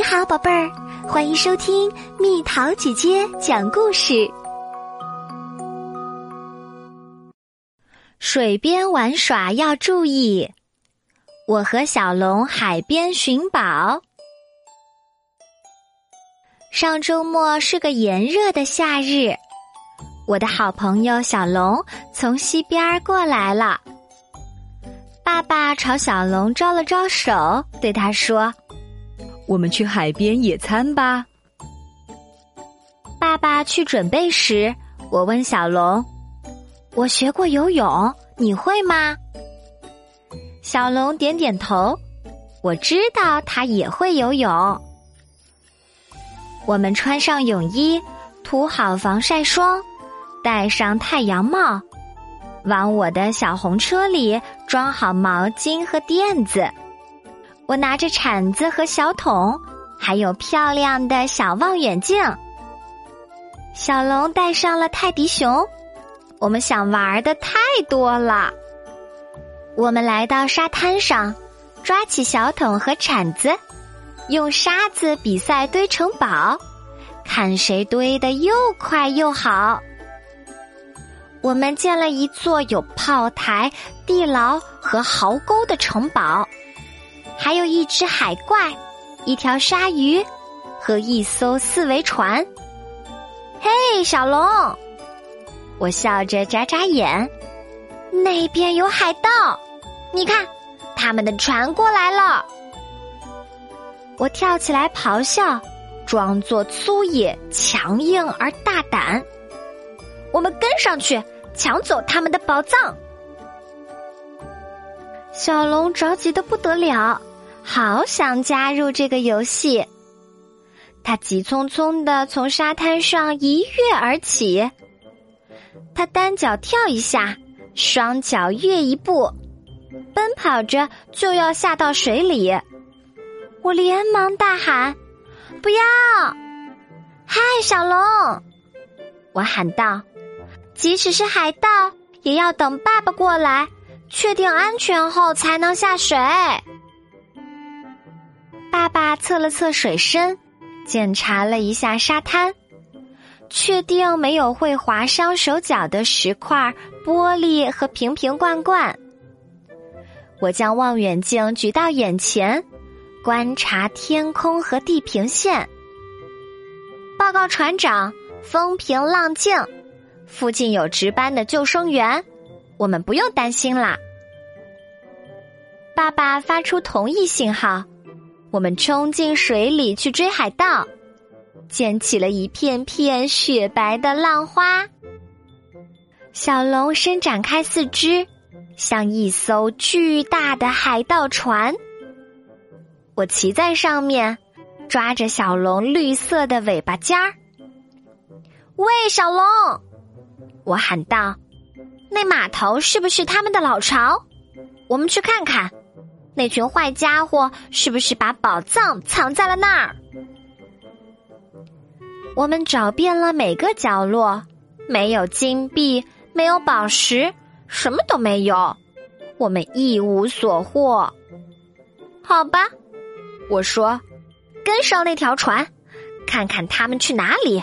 你好，宝贝儿，欢迎收听蜜桃姐姐讲故事。水边玩耍要注意，我和小龙海边寻宝。上周末是个炎热的夏日，我的好朋友小龙从西边过来了。爸爸朝小龙招了招手，对他说。我们去海边野餐吧。爸爸去准备时，我问小龙：“我学过游泳，你会吗？”小龙点点头。我知道他也会游泳。我们穿上泳衣，涂好防晒霜，戴上太阳帽，往我的小红车里装好毛巾和垫子。我拿着铲子和小桶，还有漂亮的小望远镜。小龙带上了泰迪熊，我们想玩的太多了。我们来到沙滩上，抓起小桶和铲子，用沙子比赛堆城堡，看谁堆的又快又好。我们建了一座有炮台、地牢和壕沟的城堡。还有一只海怪，一条鲨鱼，和一艘四维船。嘿，小龙，我笑着眨眨眼。那边有海盗，你看，他们的船过来了。我跳起来咆哮，装作粗野、强硬而大胆。我们跟上去，抢走他们的宝藏。小龙着急的不得了。好想加入这个游戏，他急匆匆的从沙滩上一跃而起，他单脚跳一下，双脚跃一步，奔跑着就要下到水里。我连忙大喊：“不要！”嗨，小龙！我喊道：“即使是海盗，也要等爸爸过来，确定安全后才能下水。”爸测了测水深，检查了一下沙滩，确定没有会划伤手脚的石块、玻璃和瓶瓶罐罐。我将望远镜举到眼前，观察天空和地平线。报告船长，风平浪静，附近有值班的救生员，我们不用担心啦。爸爸发出同意信号。我们冲进水里去追海盗，溅起了一片片雪白的浪花。小龙伸展开四肢，像一艘巨大的海盗船。我骑在上面，抓着小龙绿色的尾巴尖儿。喂，小龙！我喊道：“那码头是不是他们的老巢？我们去看看。”那群坏家伙是不是把宝藏藏在了那儿？我们找遍了每个角落，没有金币，没有宝石，什么都没有，我们一无所获。好吧，我说，跟上那条船，看看他们去哪里。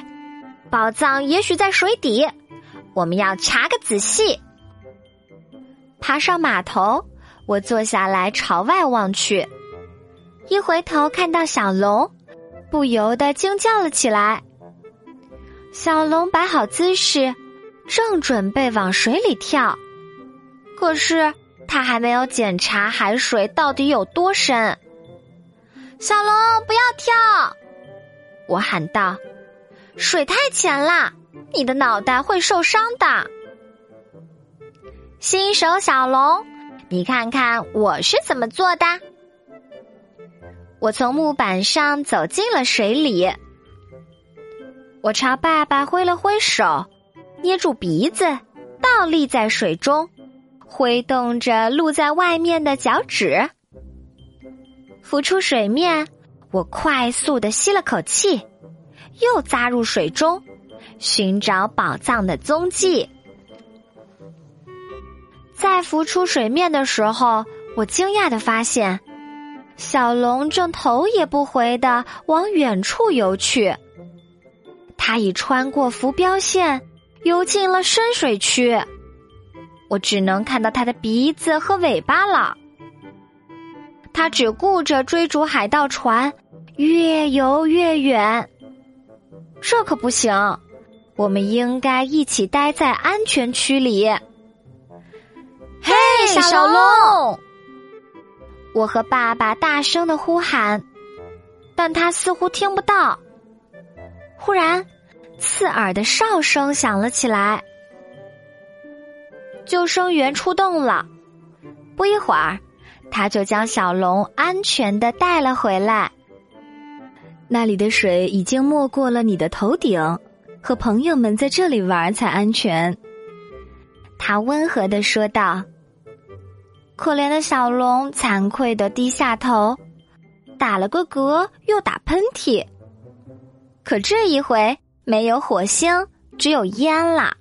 宝藏也许在水底，我们要查个仔细。爬上码头。我坐下来朝外望去，一回头看到小龙，不由得惊叫了起来。小龙摆好姿势，正准备往水里跳，可是他还没有检查海水到底有多深。小龙，不要跳！我喊道：“水太浅了，你的脑袋会受伤的。”新手小龙。你看看我是怎么做的？我从木板上走进了水里，我朝爸爸挥了挥手，捏住鼻子，倒立在水中，挥动着露在外面的脚趾，浮出水面。我快速的吸了口气，又扎入水中，寻找宝藏的踪迹。在浮出水面的时候，我惊讶的发现，小龙正头也不回的往远处游去。它已穿过浮标线，游进了深水区。我只能看到它的鼻子和尾巴了。它只顾着追逐海盗船，越游越远。这可不行，我们应该一起待在安全区里。小龙！我和爸爸大声的呼喊，但他似乎听不到。忽然，刺耳的哨声响了起来，救生员出动了。不一会儿，他就将小龙安全的带了回来。那里的水已经没过了你的头顶，和朋友们在这里玩才安全。他温和的说道。可怜的小龙惭愧的低下头，打了个嗝，又打喷嚏。可这一回没有火星，只有烟了。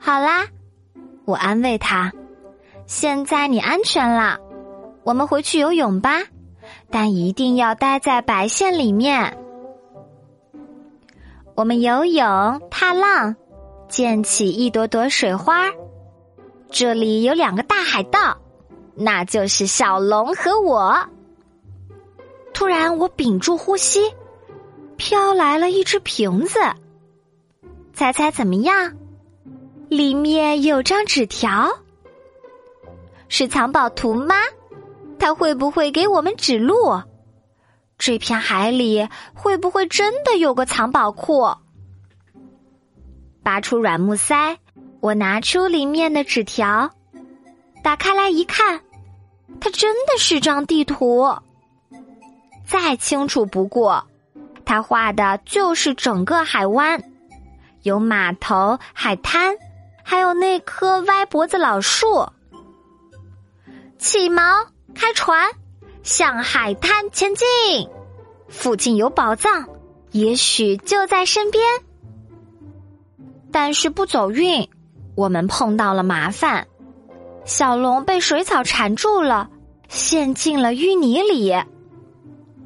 好啦，我安慰他，现在你安全了，我们回去游泳吧，但一定要待在白线里面。我们游泳、踏浪，溅起一朵朵水花。这里有两个大海盗，那就是小龙和我。突然，我屏住呼吸，飘来了一只瓶子。猜猜怎么样？里面有张纸条，是藏宝图吗？他会不会给我们指路？这片海里会不会真的有个藏宝库？拔出软木塞。我拿出里面的纸条，打开来一看，它真的是张地图。再清楚不过，它画的就是整个海湾，有码头、海滩，还有那棵歪脖子老树。起锚，开船，向海滩前进。附近有宝藏，也许就在身边。但是不走运。我们碰到了麻烦，小龙被水草缠住了，陷进了淤泥里。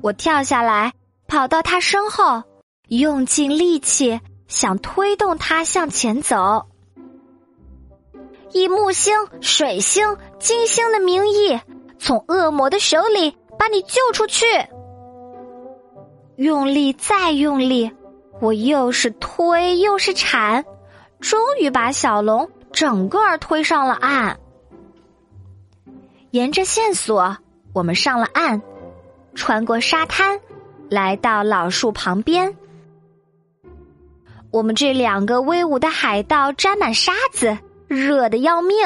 我跳下来，跑到他身后，用尽力气想推动他向前走。以木星、水星、金星的名义，从恶魔的手里把你救出去。用力再用力，我又是推又是铲。终于把小龙整个推上了岸。沿着线索，我们上了岸，穿过沙滩，来到老树旁边。我们这两个威武的海盗沾满沙子，热的要命。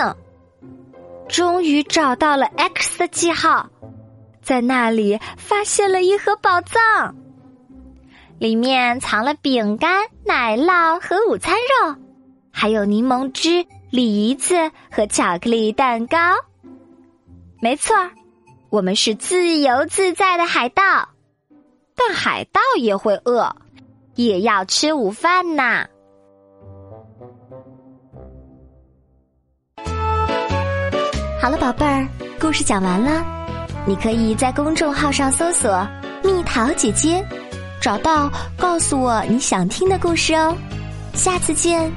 终于找到了 X 的记号，在那里发现了一盒宝藏，里面藏了饼干、奶酪和午餐肉。还有柠檬汁、梨子和巧克力蛋糕。没错我们是自由自在的海盗，但海盗也会饿，也要吃午饭呐。好了，宝贝儿，故事讲完了，你可以在公众号上搜索“蜜桃姐姐”，找到告诉我你想听的故事哦。下次见。